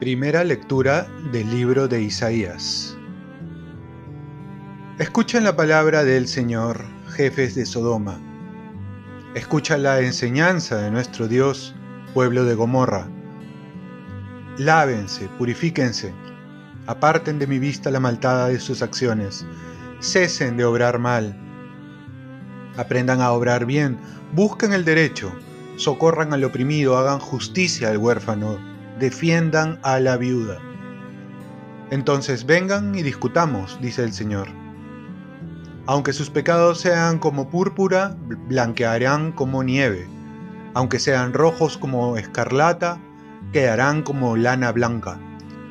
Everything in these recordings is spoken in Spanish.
Primera lectura del libro de Isaías. Escuchen la palabra del Señor, jefes de Sodoma. Escucha la enseñanza de nuestro Dios, pueblo de Gomorra. Lávense, purifíquense, aparten de mi vista la maltada de sus acciones, cesen de obrar mal. Aprendan a obrar bien, busquen el derecho, socorran al oprimido, hagan justicia al huérfano, defiendan a la viuda. Entonces vengan y discutamos, dice el Señor. Aunque sus pecados sean como púrpura, blanquearán como nieve. Aunque sean rojos como escarlata, quedarán como lana blanca.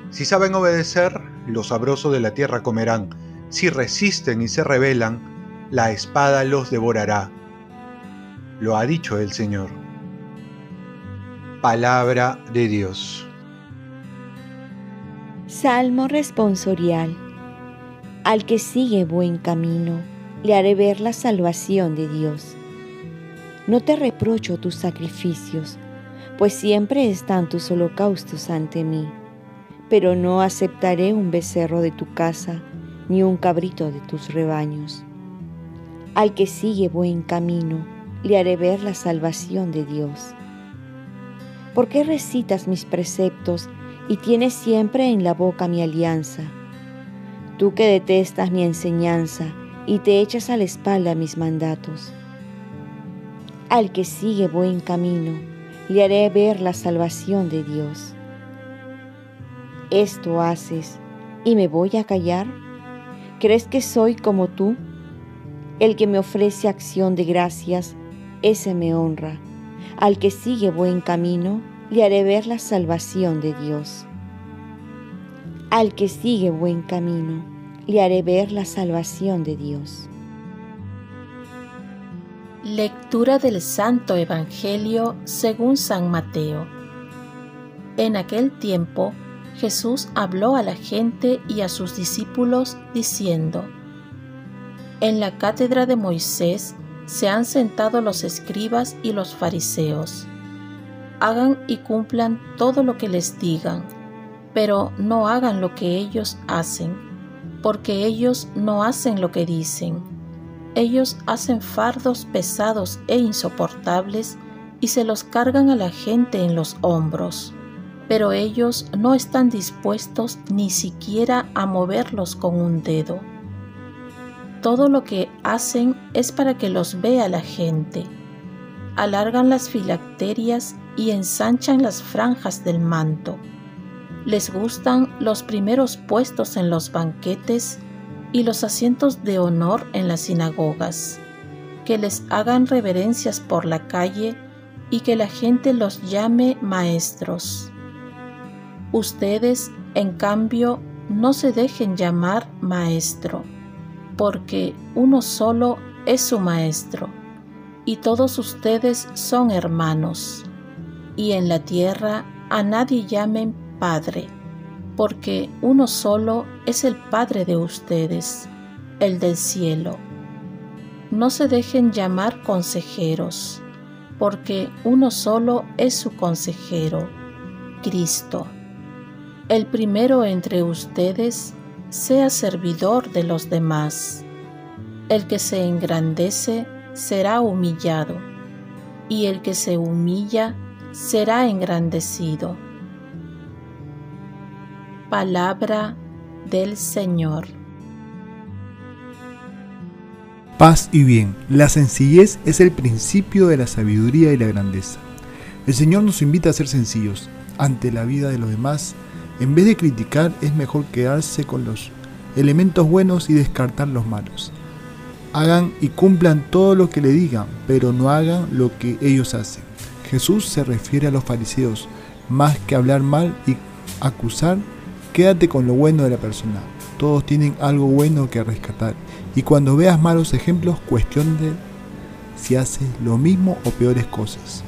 Si saben obedecer, los sabrosos de la tierra comerán. Si resisten y se rebelan, la espada los devorará. Lo ha dicho el Señor. Palabra de Dios. Salmo responsorial. Al que sigue buen camino, le haré ver la salvación de Dios. No te reprocho tus sacrificios, pues siempre están tus holocaustos ante mí, pero no aceptaré un becerro de tu casa, ni un cabrito de tus rebaños. Al que sigue buen camino, le haré ver la salvación de Dios. ¿Por qué recitas mis preceptos y tienes siempre en la boca mi alianza? Tú que detestas mi enseñanza y te echas a la espalda mis mandatos. Al que sigue buen camino, le haré ver la salvación de Dios. Esto haces y me voy a callar. ¿Crees que soy como tú? El que me ofrece acción de gracias, ese me honra. Al que sigue buen camino, le haré ver la salvación de Dios. Al que sigue buen camino, le haré ver la salvación de Dios. Lectura del Santo Evangelio según San Mateo. En aquel tiempo, Jesús habló a la gente y a sus discípulos diciendo, En la cátedra de Moisés se han sentado los escribas y los fariseos. Hagan y cumplan todo lo que les digan, pero no hagan lo que ellos hacen, porque ellos no hacen lo que dicen. Ellos hacen fardos pesados e insoportables y se los cargan a la gente en los hombros, pero ellos no están dispuestos ni siquiera a moverlos con un dedo todo lo que hacen es para que los vea la gente. Alargan las filacterias y ensanchan las franjas del manto. Les gustan los primeros puestos en los banquetes y los asientos de honor en las sinagogas. Que les hagan reverencias por la calle y que la gente los llame maestros. Ustedes, en cambio, no se dejen llamar maestro porque uno solo es su Maestro, y todos ustedes son hermanos. Y en la tierra a nadie llamen Padre, porque uno solo es el Padre de ustedes, el del cielo. No se dejen llamar consejeros, porque uno solo es su consejero, Cristo. El primero entre ustedes sea servidor de los demás. El que se engrandece será humillado, y el que se humilla será engrandecido. Palabra del Señor. Paz y bien. La sencillez es el principio de la sabiduría y la grandeza. El Señor nos invita a ser sencillos ante la vida de los demás en vez de criticar, es mejor quedarse con los elementos buenos y descartar los malos. Hagan y cumplan todo lo que le digan, pero no hagan lo que ellos hacen. Jesús se refiere a los fariseos, más que hablar mal y acusar, quédate con lo bueno de la persona. Todos tienen algo bueno que rescatar. Y cuando veas malos ejemplos, cuestione si hace lo mismo o peores cosas.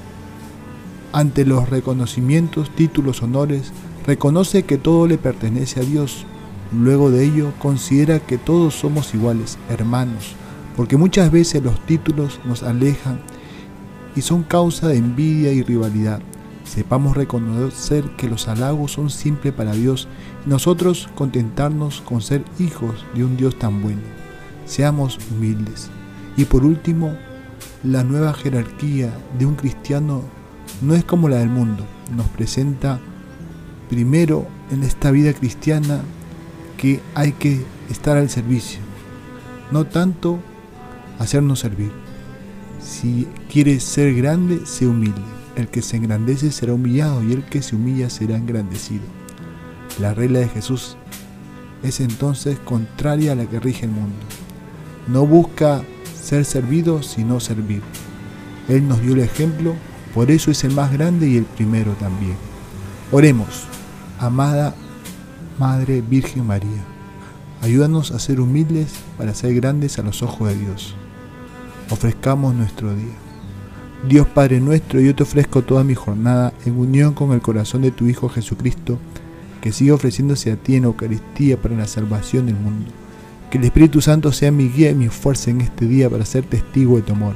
Ante los reconocimientos, títulos, honores, Reconoce que todo le pertenece a Dios. Luego de ello, considera que todos somos iguales, hermanos, porque muchas veces los títulos nos alejan y son causa de envidia y rivalidad. Sepamos reconocer que los halagos son simples para Dios y nosotros contentarnos con ser hijos de un Dios tan bueno. Seamos humildes. Y por último, la nueva jerarquía de un cristiano no es como la del mundo. Nos presenta primero en esta vida cristiana que hay que estar al servicio, no tanto hacernos servir. Si quieres ser grande, sé humilde. El que se engrandece será humillado y el que se humilla será engrandecido. La regla de Jesús es entonces contraria a la que rige el mundo. No busca ser servido, sino servir. Él nos dio el ejemplo, por eso es el más grande y el primero también. Oremos, amada Madre Virgen María, ayúdanos a ser humildes para ser grandes a los ojos de Dios. Ofrezcamos nuestro día. Dios Padre nuestro, yo te ofrezco toda mi jornada en unión con el corazón de tu Hijo Jesucristo, que sigue ofreciéndose a ti en Eucaristía para la salvación del mundo. Que el Espíritu Santo sea mi guía y mi fuerza en este día para ser testigo de tu amor.